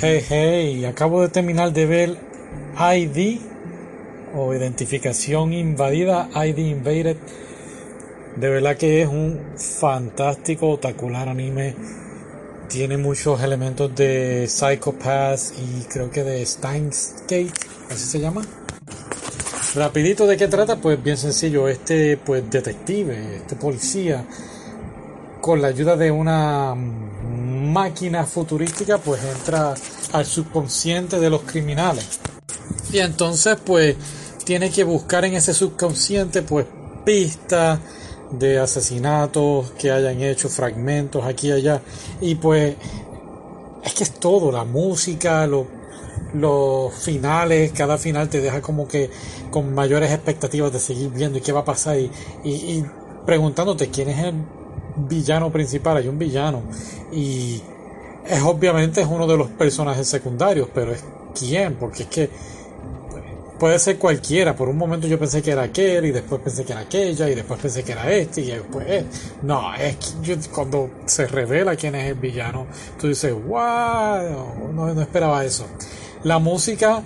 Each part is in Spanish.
Hey, hey, acabo de terminar de ver ID o identificación invadida, ID invaded. De verdad que es un fantástico, espectacular anime. Tiene muchos elementos de Psychopath y creo que de Steins Gate, así se llama. Rapidito de qué trata, pues bien sencillo, este pues detective, este policía, con la ayuda de una máquina futurística pues entra al subconsciente de los criminales. Y entonces pues tiene que buscar en ese subconsciente pues pistas de asesinatos que hayan hecho, fragmentos aquí y allá. Y pues es que es todo, la música, los finales, cada final te deja como que con mayores expectativas de seguir viendo y qué va a pasar y, y preguntándote quién es el villano principal, hay un villano. Y es obviamente es uno de los personajes secundarios, pero es quién, porque es que puede ser cualquiera. Por un momento yo pensé que era aquel, y después pensé que era aquella, y después pensé que era este, y después. No, es que cuando se revela quién es el villano, tú dices, wow, no, no esperaba eso. La música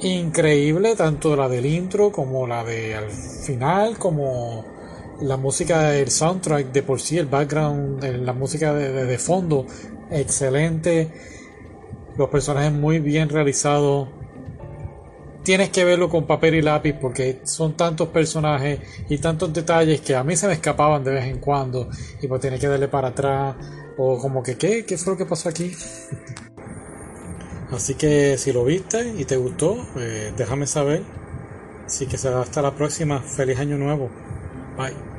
increíble, tanto la del intro como la de al final, como la música del soundtrack de por sí, el background, la música de, de, fondo, excelente. Los personajes muy bien realizados. Tienes que verlo con papel y lápiz porque son tantos personajes y tantos detalles que a mí se me escapaban de vez en cuando y pues tienes que darle para atrás o como que ¿qué? ¿Qué fue lo que pasó aquí? Así que si lo viste y te gustó, pues déjame saber. Así que será hasta la próxima. Feliz año nuevo. 拜。Bye.